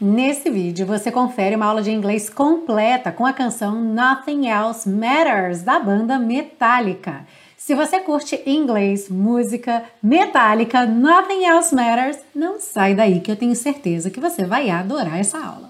Nesse vídeo você confere uma aula de inglês completa com a canção Nothing Else Matters da banda Metallica. Se você curte inglês, música, Metallica, Nothing Else Matters, não sai daí que eu tenho certeza que você vai adorar essa aula.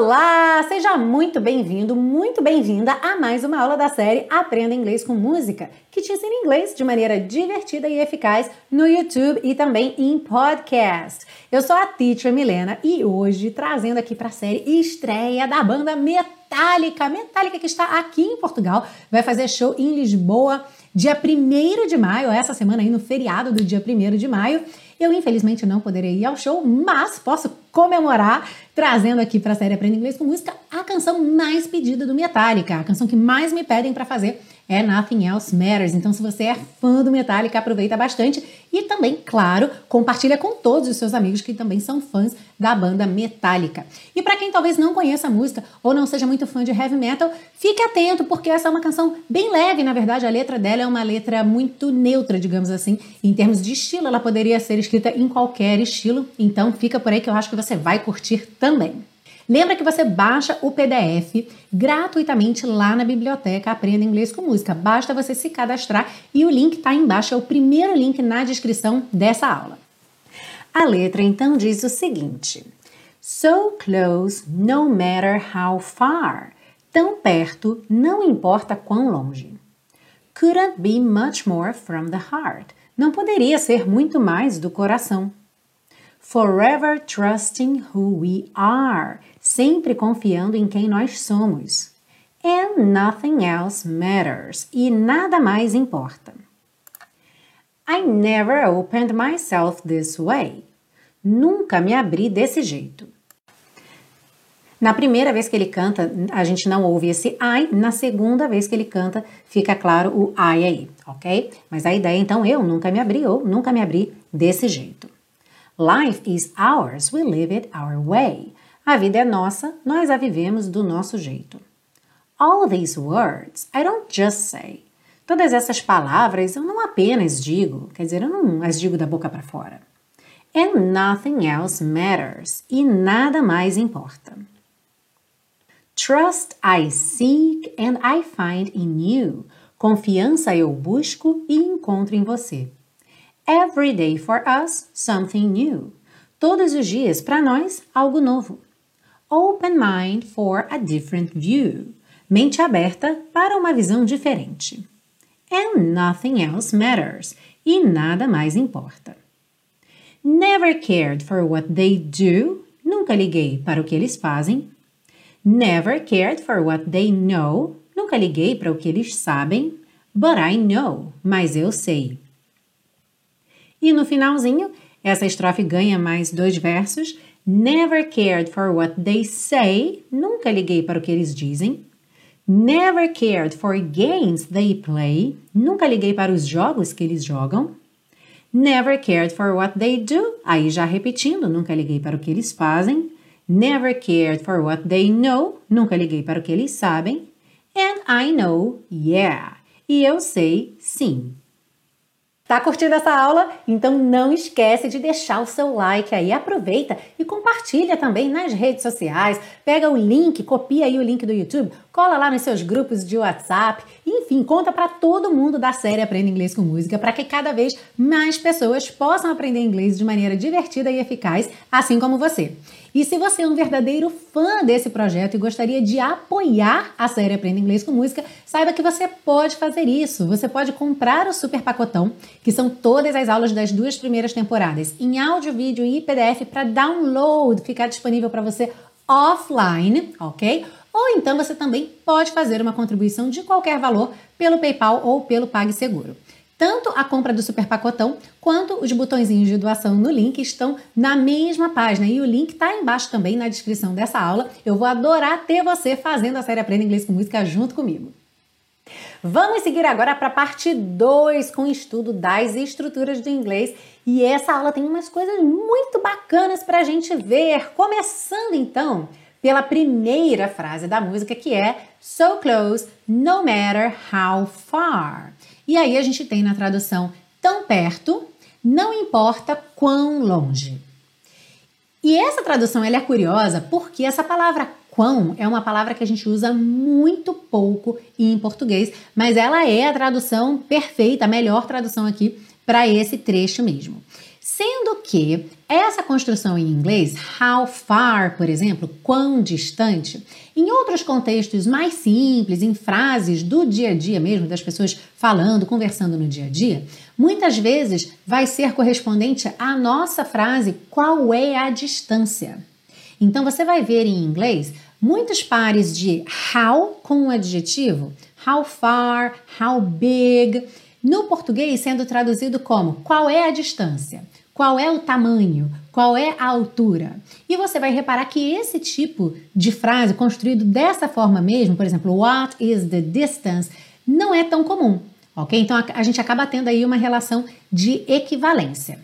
Olá, seja muito bem-vindo, muito bem-vinda a mais uma aula da série Aprenda Inglês com Música, que te ensina inglês de maneira divertida e eficaz no YouTube e também em podcast. Eu sou a Teacher Milena e hoje trazendo aqui para a série estreia da banda Metallica, Metallica que está aqui em Portugal, vai fazer show em Lisboa dia 1 de maio, essa semana aí no feriado do dia 1 de maio. Eu, infelizmente, não poderei ir ao show, mas posso comemorar trazendo aqui para a série Aprenda Inglês com Música a canção mais pedida do Metallica, a canção que mais me pedem para fazer é Nothing Else Matters. Então, se você é fã do Metallica, aproveita bastante e também, claro, compartilha com todos os seus amigos que também são fãs da banda Metallica. E para quem talvez não conheça a música ou não seja muito fã de heavy metal, fique atento porque essa é uma canção bem leve, na verdade, a letra dela é uma letra muito neutra, digamos assim, em termos de estilo, ela poderia ser escrita em qualquer estilo. Então, fica por aí que eu acho que você vai curtir também. Lembra que você baixa o PDF gratuitamente lá na biblioteca Aprenda Inglês com Música. Basta você se cadastrar e o link está embaixo, é o primeiro link na descrição dessa aula. A letra então diz o seguinte: So close, no matter how far. Tão perto, não importa quão longe. Couldn't be much more from the heart. Não poderia ser muito mais do coração. Forever trusting who we are sempre confiando em quem nós somos. And nothing else matters. E nada mais importa. I never opened myself this way. Nunca me abri desse jeito. Na primeira vez que ele canta, a gente não ouve esse I. Na segunda vez que ele canta, fica claro o I aí, ok? Mas a ideia, então, eu nunca me abri ou nunca me abri desse jeito. Life is ours, we live it our way. A vida é nossa, nós a vivemos do nosso jeito. All these words I don't just say. Todas essas palavras eu não apenas digo, quer dizer, eu não as digo da boca para fora. And nothing else matters. E nada mais importa. Trust I seek and I find in you. Confiança eu busco e encontro em você. Every day for us, something new. Todos os dias, para nós, algo novo. Open mind for a different view. Mente aberta para uma visão diferente. And nothing else matters. E nada mais importa. Never cared for what they do. Nunca liguei para o que eles fazem. Never cared for what they know. Nunca liguei para o que eles sabem. But I know. Mas eu sei. E no finalzinho, essa estrofe ganha mais dois versos Never cared for what they say. Nunca liguei para o que eles dizem. Never cared for games they play. Nunca liguei para os jogos que eles jogam. Never cared for what they do. Aí já repetindo, nunca liguei para o que eles fazem. Never cared for what they know. Nunca liguei para o que eles sabem. And I know, yeah. E eu sei, sim. Tá curtindo essa aula? Então não esquece de deixar o seu like aí, aproveita e compartilha também nas redes sociais. Pega o link, copia aí o link do YouTube, cola lá nos seus grupos de WhatsApp, enfim, conta para todo mundo da série Aprenda Inglês com Música para que cada vez mais pessoas possam aprender inglês de maneira divertida e eficaz, assim como você. E se você é um verdadeiro fã desse projeto e gostaria de apoiar a série Aprenda Inglês com Música, saiba que você pode fazer isso. Você pode comprar o super pacotão, que são todas as aulas das duas primeiras temporadas, em áudio, vídeo e PDF para download, ficar disponível para você offline, ok? Ou então você também pode fazer uma contribuição de qualquer valor pelo PayPal ou pelo PagSeguro. Tanto a compra do super pacotão quanto os botõezinhos de doação no link estão na mesma página e o link está embaixo também na descrição dessa aula. Eu vou adorar ter você fazendo a série Aprenda Inglês com Música junto comigo. Vamos seguir agora para a parte 2 com o estudo das estruturas do inglês e essa aula tem umas coisas muito bacanas para a gente ver. Começando então pela primeira frase da música que é So close, no matter how far. E aí a gente tem na tradução tão perto, não importa quão longe. E essa tradução ela é curiosa porque essa palavra quão é uma palavra que a gente usa muito pouco em português, mas ela é a tradução perfeita, a melhor tradução aqui para esse trecho mesmo. Sendo que essa construção em inglês, how far, por exemplo, quão distante, em outros contextos mais simples, em frases do dia a dia mesmo, das pessoas falando, conversando no dia a dia, muitas vezes vai ser correspondente à nossa frase qual é a distância. Então você vai ver em inglês muitos pares de how com um adjetivo, how far, how big, no português sendo traduzido como qual é a distância qual é o tamanho, qual é a altura. E você vai reparar que esse tipo de frase, construído dessa forma mesmo, por exemplo, what is the distance, não é tão comum, ok? Então a, gente acaba tendo aí uma relação de equivalência.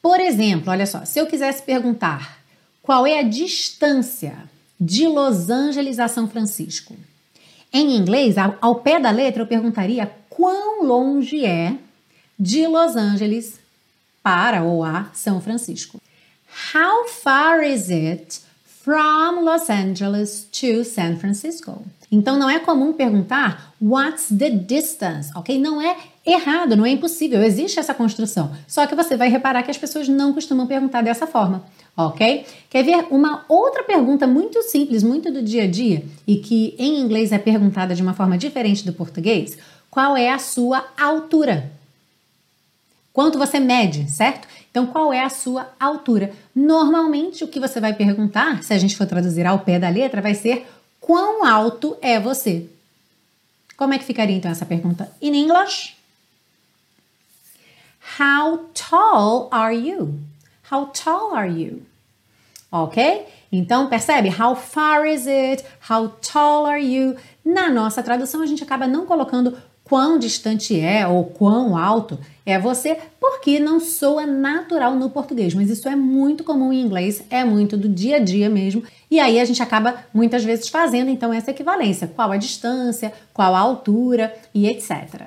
Por exemplo, olha só, se eu quisesse perguntar qual é a distância de Los Angeles a São Francisco, em inglês, ao, ao pé da letra, eu perguntaria quão longe é de Los Angeles para ou a São Francisco. How far is it from Los Angeles to San Francisco? Então não é comum perguntar what's the distance, ok? Não é errado, não é impossível, existe essa construção. Só que você vai reparar que as pessoas não costumam perguntar dessa forma, ok? Quer ver uma outra pergunta muito simples, muito do dia a dia e que em inglês é perguntada de uma forma diferente do português? Qual é a sua altura? Quanto você mede, certo? Então, qual é a sua altura? Normalmente, o que você vai perguntar, se a gente for traduzir ao pé da letra, vai ser quão alto é você? Como é que ficaria então essa pergunta in English? How tall are you? How tall are you? Ok? Então, percebe? How far is it? How tall are you? Na nossa tradução, a gente acaba não colocando quão distante é ou quão alto é você, porque não soa natural no português, mas isso é muito comum em inglês, é muito do dia a dia mesmo. E aí a gente acaba muitas vezes fazendo então essa equivalência, qual a distância, qual a altura e etc.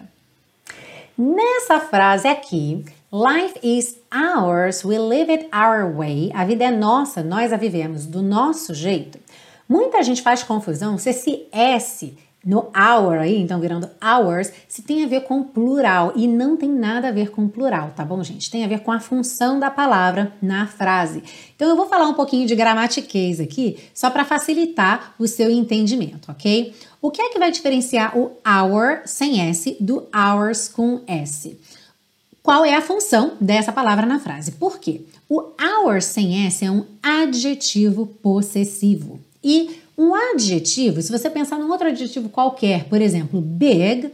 Nessa frase aqui, Life is ours, we live it our way. A vida é nossa, nós a vivemos do nosso jeito. Muita gente faz confusão se esse S no hour aí, então virando hours, se tem a ver com plural e não tem nada a ver com plural, tá bom, gente? Tem a ver com a função da palavra na frase. Então eu vou falar um pouquinho de gramatiquez aqui, só para facilitar o seu entendimento, ok? O que é que vai diferenciar o hour sem S do hours com S? Qual é a função dessa palavra na frase? Por quê? O hour sem S é um adjetivo possessivo. E um adjetivo, se você pensar num outro adjetivo qualquer, por exemplo, big,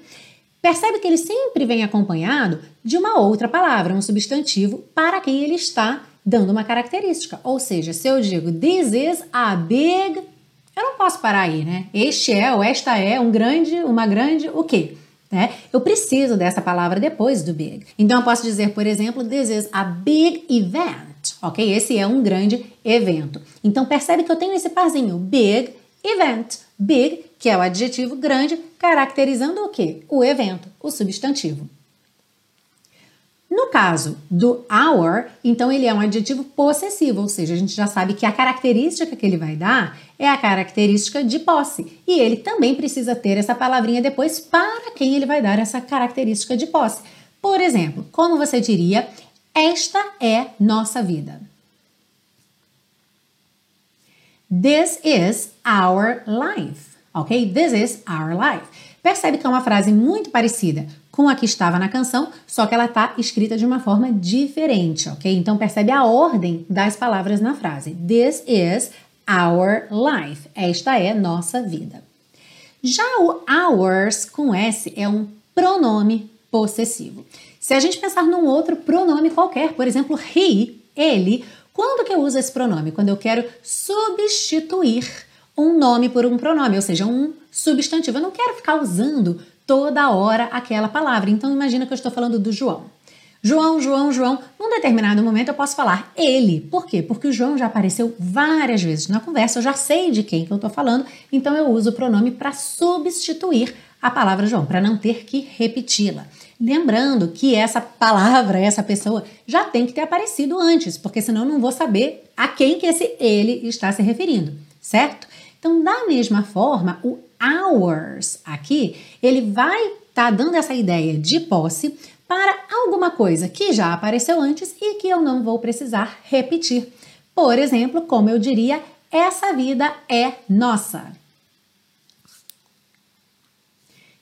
percebe que ele sempre vem acompanhado de uma outra palavra, um substantivo, para quem ele está dando uma característica. Ou seja, se eu digo this is a big, eu não posso parar aí, né? Este é ou esta é um grande, uma grande, o quê? Né? Eu preciso dessa palavra depois do big. Então eu posso dizer, por exemplo, this is a big event ok? Esse é um grande evento. Então percebe que eu tenho esse parzinho, big event. Big, que é o adjetivo grande, caracterizando o quê? O evento, o substantivo. No caso do our, então ele é um adjetivo possessivo, ou seja, a gente já sabe que a característica que ele vai dar é a característica de posse. E ele também precisa ter essa palavrinha depois para quem ele vai dar essa característica de posse. Por exemplo, como você diria, esta é nossa vida. This is our life. Ok? This is our life. Percebe que é uma frase muito parecida com a que estava na canção, só que ela está escrita de uma forma diferente, ok? Então percebe a ordem das palavras na frase. This is our life. Esta é nossa vida. Já o ours com S é um pronome possessivo. Se a gente pensar num outro pronome qualquer, por exemplo, he, ele, quando que eu uso esse pronome? Quando eu quero substituir um nome por um pronome, ou seja, um substantivo. Eu não quero ficar usando toda hora aquela palavra. Então imagina que eu estou falando do João. João, João, João. Num determinado momento eu posso falar ele. Por quê? Porque o João já apareceu várias vezes na conversa, eu já sei de quem que eu estou falando, então eu uso o pronome para substituir a palavra João, para não ter que repeti-la. Lembrando que essa palavra, essa pessoa, já tem que ter aparecido antes, porque senão eu não vou saber a quem que esse ele está se referindo, certo? Então, da mesma forma, o ours aqui, ele vai estar tá dando essa ideia de posse para alguma coisa que já apareceu antes e que eu não vou precisar repetir. Por exemplo, como eu diria, essa vida é nossa.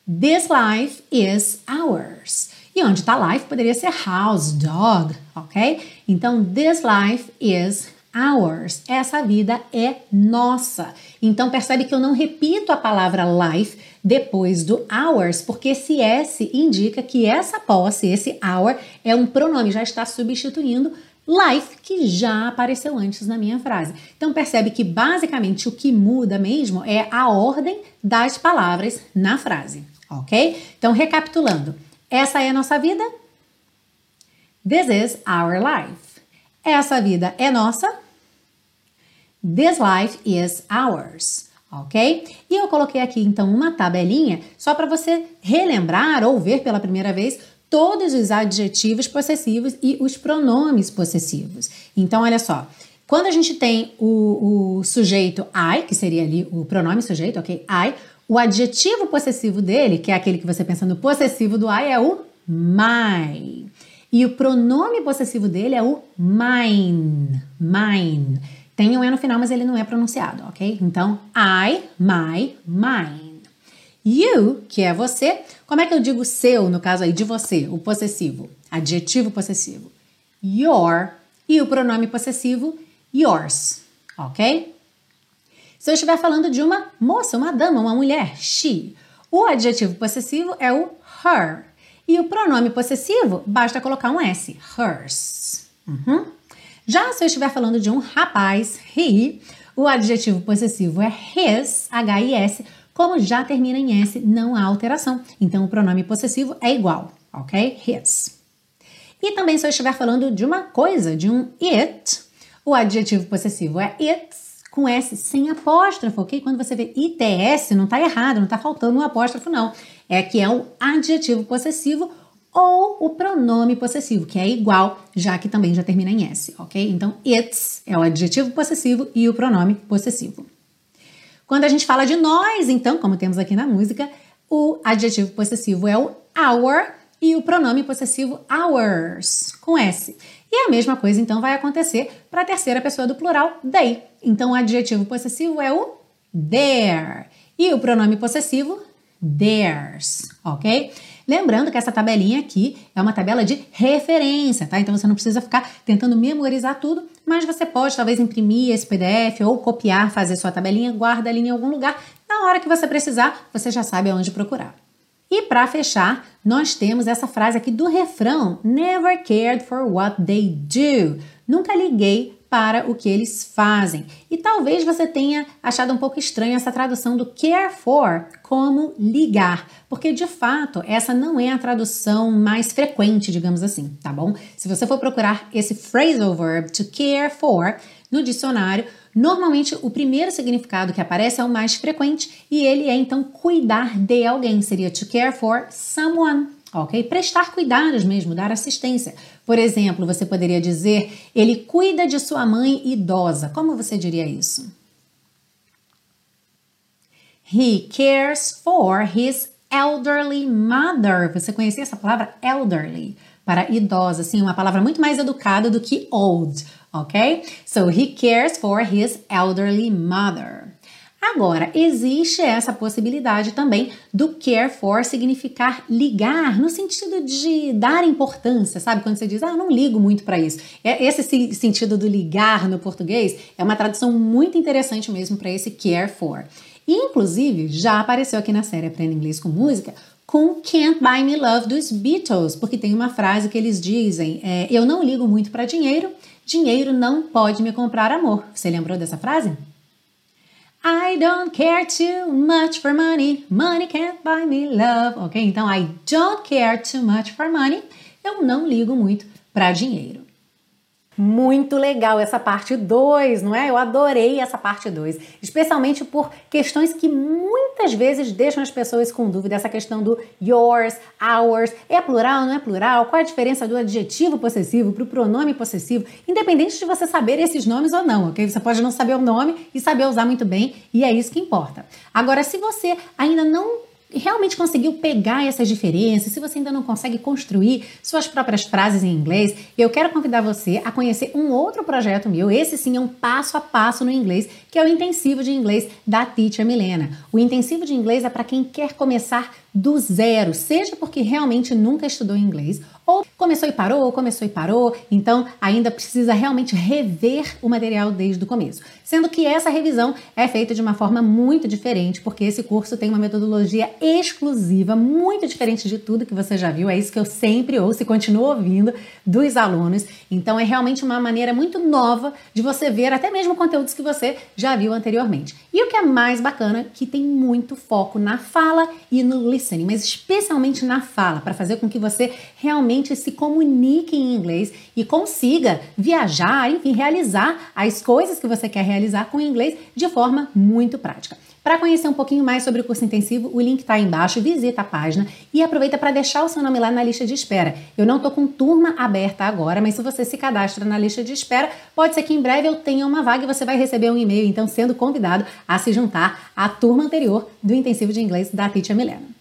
This life is ours. E onde está life poderia ser house, dog, ok? Então, this life is ours. Essa vida é nossa. Então, percebe que eu não repito a palavra life depois do ours, porque esse S indica que essa posse, esse our, é um pronome, já está substituindo life, que já apareceu antes na minha frase. Então percebe que basicamente o que muda mesmo é a ordem das palavras na frase, ok? Então recapitulando, essa é a nossa vida. This is our life. Essa vida é nossa. This life is ours. Ok? E eu coloquei aqui então uma tabelinha só para você relembrar ou ver pela primeira vez todos os adjetivos possessivos e os pronomes possessivos. Então, olha só. Quando a gente tem o, o sujeito I, que seria ali o pronome sujeito, ok? I, o adjetivo possessivo dele, que é aquele que você pensa no possessivo do I, é o my. E o pronome possessivo dele é o mine. Mine. Tem um E no final, mas ele não é pronunciado, ok? Então, I, my, mine. You, que é você, como é que eu digo seu, no caso aí de você, o possessivo? Adjetivo possessivo. Your e o pronome possessivo yours, ok? Se eu estiver falando de uma moça, uma dama, uma mulher, she, o adjetivo possessivo é o her. E o pronome possessivo, basta colocar um S, hers. Uhum. Já se eu estiver falando de um rapaz, he, o adjetivo possessivo é his, H-I-S, como já termina em S, não há alteração. Então o pronome possessivo é igual, ok? His. E também se eu estiver falando de uma coisa, de um it, o adjetivo possessivo é its, com S sem apóstrofo, ok? Quando você vê ITS, não está errado, não está faltando um apóstrofo, não. É que é o adjetivo possessivo ou o pronome possessivo, que é igual, já que também já termina em S, ok? Então, its é o adjetivo possessivo e o pronome possessivo. Quando a gente fala de nós, então, como temos aqui na música, o adjetivo possessivo é o our e o pronome possessivo ours, com S. E a mesma coisa, então, vai acontecer para a terceira pessoa do plural, they. Então, o adjetivo possessivo é o their e o pronome possessivo, theirs, ok? Lembrando que essa tabelinha aqui é uma tabela de referência, tá? Então você não precisa ficar tentando memorizar tudo, mas você pode talvez imprimir esse PDF ou copiar, fazer sua tabelinha, guarda ali em algum lugar. Na hora que você precisar, você já sabe aonde procurar. E para fechar, nós temos essa frase aqui do refrão: Never cared for what they do. Nunca liguei para o que eles fazem. E talvez você tenha achado um pouco estranho essa tradução do care for como ligar, porque de fato essa não é a tradução mais frequente, digamos assim, tá bom? Se você for procurar esse phrasal verb to care for no dicionário, normalmente o primeiro significado que aparece é o mais frequente e ele é então cuidar de alguém, seria to care for someone ok? Prestar cuidados mesmo, dar assistência. Por exemplo, você poderia dizer: ele cuida de sua mãe idosa. Como você diria isso? He cares for his elderly mother. Você conhecia essa palavra elderly? Para idosa, assim, uma palavra muito mais educada do que old, ok? So he cares for his elderly mother. Agora, existe essa possibilidade também do care for significar ligar, no sentido de dar importância, sabe? Quando você diz, ah, não ligo muito para isso. É, esse sentido do ligar no português é uma tradução muito interessante mesmo para esse care for. E, inclusive, já apareceu aqui na série Aprenda Inglês com Música com Can't Buy Me Love dos Beatles, porque tem uma frase que eles dizem: é, Eu não ligo muito para dinheiro, dinheiro não pode me comprar amor. Você lembrou dessa frase? I don't care too much for money. Money can't buy me love. Ok? Então, I don't care too much for money. Eu não ligo muito para dinheiro. Muito legal essa parte 2, não é? Eu adorei essa parte 2, especialmente por questões que muitas vezes deixam as pessoas com dúvida, essa questão do yours, ours, é plural, não é plural? Qual a diferença do adjetivo possessivo para o pronome possessivo? Independente de você saber esses nomes ou não, ok? Você pode não saber o nome e saber usar muito bem, e é isso que importa. Agora, se você ainda não realmente conseguiu pegar essas diferenças, se você ainda não consegue construir suas próprias frases em inglês, eu quero convidar você a conhecer um outro projeto meu. Esse sim é um passo a passo no inglês, que é o intensivo de inglês da Teacher Milena. O intensivo de inglês é para quem quer começar do zero, seja porque realmente nunca estudou inglês ou começou e parou, começou e parou, então ainda precisa realmente rever o material desde o começo. Sendo que essa revisão é feita de uma forma muito diferente, porque esse curso tem uma metodologia exclusiva, muito diferente de tudo que você já viu. É isso que eu sempre ouço e continuo ouvindo dos alunos. Então é realmente uma maneira muito nova de você ver até mesmo conteúdos que você já viu anteriormente. E o que é mais bacana, que tem muito foco na fala e no listening, mas especialmente na fala, para fazer com que você realmente realmente se comunique em inglês e consiga viajar, enfim, realizar as coisas que você quer realizar com inglês de forma muito prática. Para conhecer um pouquinho mais sobre o curso intensivo, o link está aí embaixo, visita a página e aproveita para deixar o seu nome lá na lista de espera. Eu não estou com turma aberta agora, mas se você se cadastra na lista de espera, pode ser que em breve eu tenha uma vaga e você vai receber um e-mail, então sendo convidado a se juntar à turma anterior do intensivo de inglês da Teacher Milena.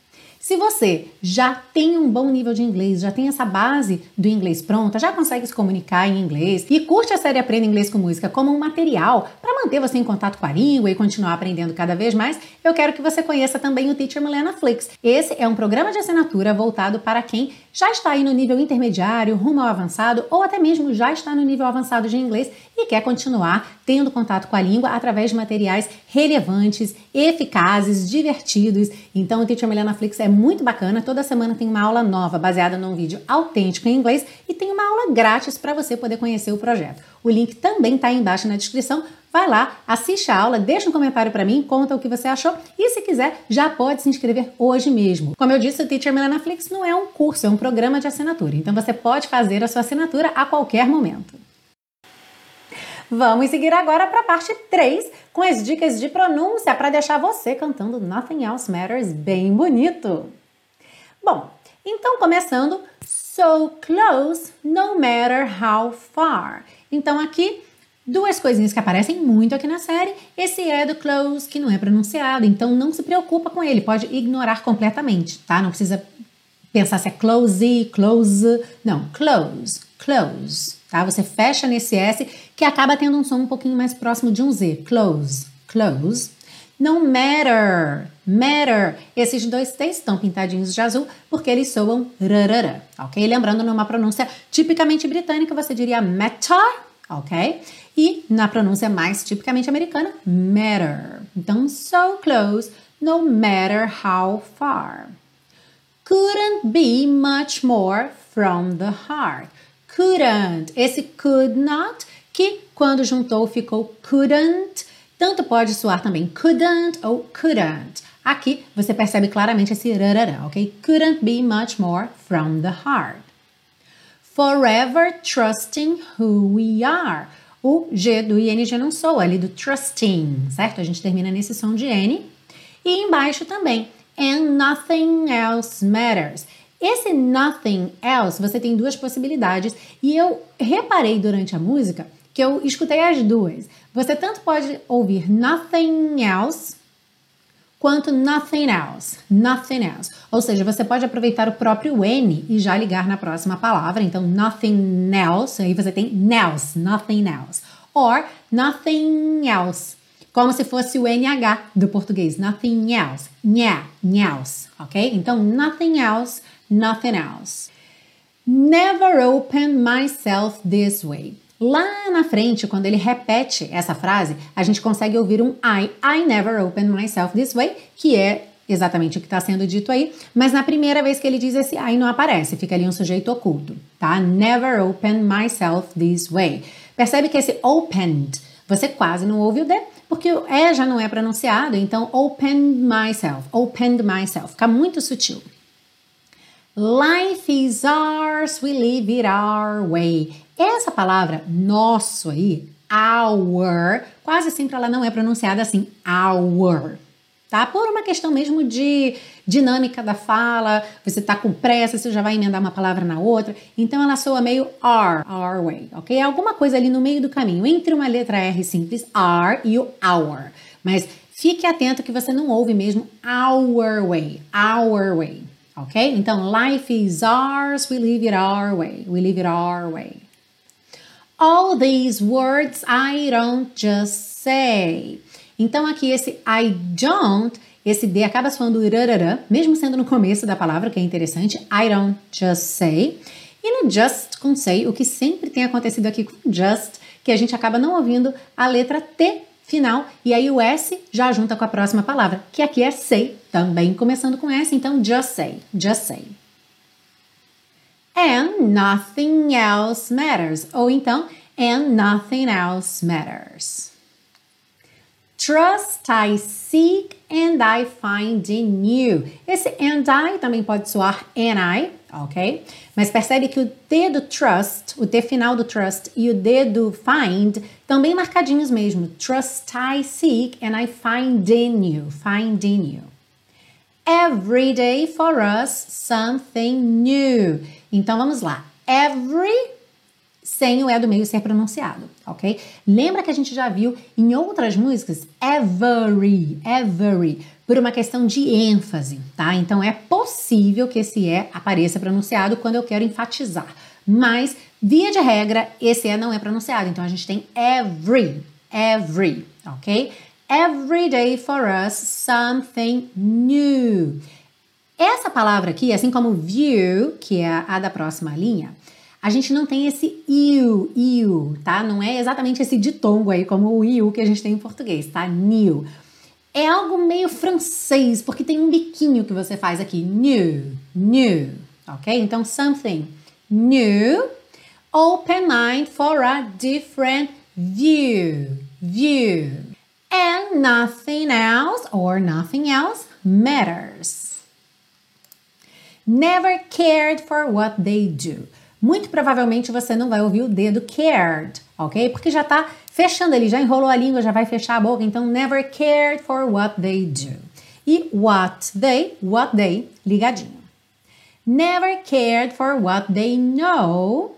Se você já tem um bom nível de inglês, já tem essa base do inglês pronta, já consegue se comunicar em inglês e curte a série Aprenda Inglês com Música como um material para manter você em contato com a língua e continuar aprendendo cada vez mais, eu quero que você conheça também o Teacher Milena Flix. Esse é um programa de assinatura voltado para quem já está aí no nível intermediário, rumo ao avançado ou até mesmo já está no nível avançado de inglês e quer continuar tendo contato com a língua através de materiais relevantes, eficazes, divertidos. Então o Teacher Milena Flix é muito bacana. Toda semana tem uma aula nova baseada num vídeo autêntico em inglês e tem uma aula grátis para você poder conhecer o projeto. O link também está aí embaixo na descrição. Vai lá, assiste a aula, deixa um comentário para mim, conta o que você achou e se quiser já pode se inscrever hoje mesmo. Como eu disse, o Teacher Milena Flix não é um curso, é um programa de assinatura. Então você pode fazer a sua assinatura a qualquer momento. Vamos seguir agora para a parte 3 com as dicas de pronúncia para deixar você cantando Nothing Else Matters bem bonito. Bom, então começando so close no matter how far. Então aqui duas coisinhas que aparecem muito aqui na série. Esse é do close que não é pronunciado, então não se preocupa com ele, pode ignorar completamente, tá? Não precisa pensar se é close, close, não, close, close tá? Você fecha nesse S que acaba tendo um som um pouquinho mais próximo de um Z. Close, close. No matter, matter. Esses dois T estão pintadinhos de azul porque eles soam rarara, ok? Lembrando, numa pronúncia tipicamente britânica, você diria matter, ok? E na pronúncia mais tipicamente americana, matter. Então, so close, no matter how far. Couldn't be much more from the heart couldn't. Esse could not, que quando juntou ficou couldn't, tanto pode soar também couldn't ou couldn't. Aqui você percebe claramente esse rarará, ok? Couldn't be much more from the heart. Forever trusting who we are. O G do ING não soa ali do trusting, certo? A gente termina nesse som de N. E embaixo também. And nothing else matters. Esse nothing else, você tem duas possibilidades e eu reparei durante a música que eu escutei as duas. Você tanto pode ouvir nothing else quanto nothing else, nothing else. Ou seja, você pode aproveitar o próprio N e já ligar na próxima palavra. Então, nothing else, aí você tem else, nothing else. Or nothing else, como se fosse o NH do português, nothing else, nha, nhels, ok? Então, nothing else nothing else. Never open myself this way. Lá na frente, quando ele repete essa frase, a gente consegue ouvir um I. I never open myself this way, que é exatamente o que está sendo dito aí, mas na primeira vez que ele diz esse I não aparece, fica ali um sujeito oculto, tá? Never open myself this way. Percebe que esse opened, você quase não ouve o D, porque o E já não é pronunciado, então opened myself, opened myself, fica muito sutil. Life is ours, we live it our way. Essa palavra nosso aí, our, quase sempre ela não é pronunciada assim, our, tá? Por uma questão mesmo de dinâmica da fala, você tá com pressa, você já vai emendar uma palavra na outra, então ela soa meio our, our way, ok? Alguma coisa ali no meio do caminho, entre uma letra R simples, are, e o our. Mas fique atento que você não ouve mesmo our way, our way, ok? Então, life is ours, we live it our way, we live it our way. All these words I don't just say. Então, aqui esse I don't, esse D acaba soando irararã, mesmo sendo no começo da palavra, que é interessante. I don't just say. E no just com say, o que sempre tem acontecido aqui com just, que a gente acaba não ouvindo a letra T final, e aí o S já junta com a próxima palavra, que aqui é say, também começando com S, então just say, just say. And nothing else matters. Ou então, and nothing else matters. Trust I seek and I find in you. Esse and I também pode soar and I, ok? Mas percebe que o T do trust, o T final do trust e o D do find também marcadinhos mesmo. Trust I seek and I find in you. Find in you. Every day for us something new. Então vamos lá. Every sem o E do meio ser pronunciado, ok? Lembra que a gente já viu em outras músicas every, every, por uma questão de ênfase, tá? Então é possível que esse E apareça pronunciado quando eu quero enfatizar, mas via de regra esse E não é pronunciado, então a gente tem every, every, ok? Every day for us something new. Essa palavra aqui, assim como view, que é a da próxima linha, a gente não tem esse iu, iu, tá? Não é exatamente esse ditongo aí, como o iu que a gente tem em português, tá? New. É algo meio francês, porque tem um biquinho que você faz aqui. New, new, ok? Então, something new. Open mind for a different view, view. And nothing else or nothing else matters. Never cared for what they do muito provavelmente você não vai ouvir o dedo cared, ok? Porque já tá fechando ele, já enrolou a língua, já vai fechar a boca, então never cared for what they do. E what they, what they, ligadinho. Never cared for what they know,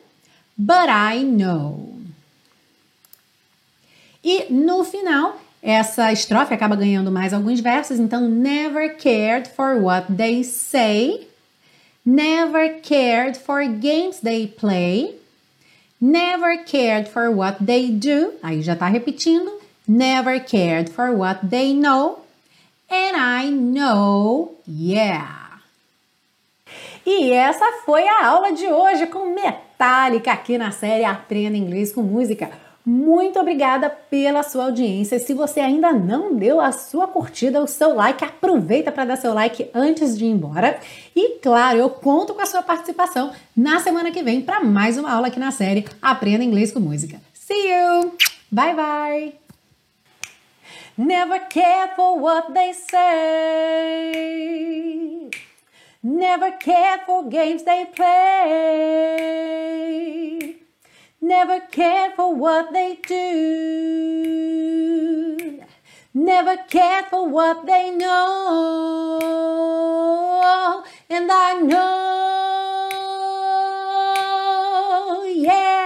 but I know. E no final, essa estrofe acaba ganhando mais alguns versos, então never cared for what they say, never cared for games they play, never cared for what they do, aí já tá repetindo, never cared for what they know, and I know, yeah. E essa foi a aula de hoje com Metallica aqui na série Aprenda Inglês com Música. Muito obrigada pela sua audiência. Se você ainda não deu a sua curtida, o seu like, aproveita para dar seu like antes de ir embora. E claro, eu conto com a sua participação na semana que vem para mais uma aula aqui na série Aprenda Inglês com Música. See you! Bye bye! Never care for what they say. Never care for games they play. Never cared for what they do, never cared for what they know, and I know, yeah.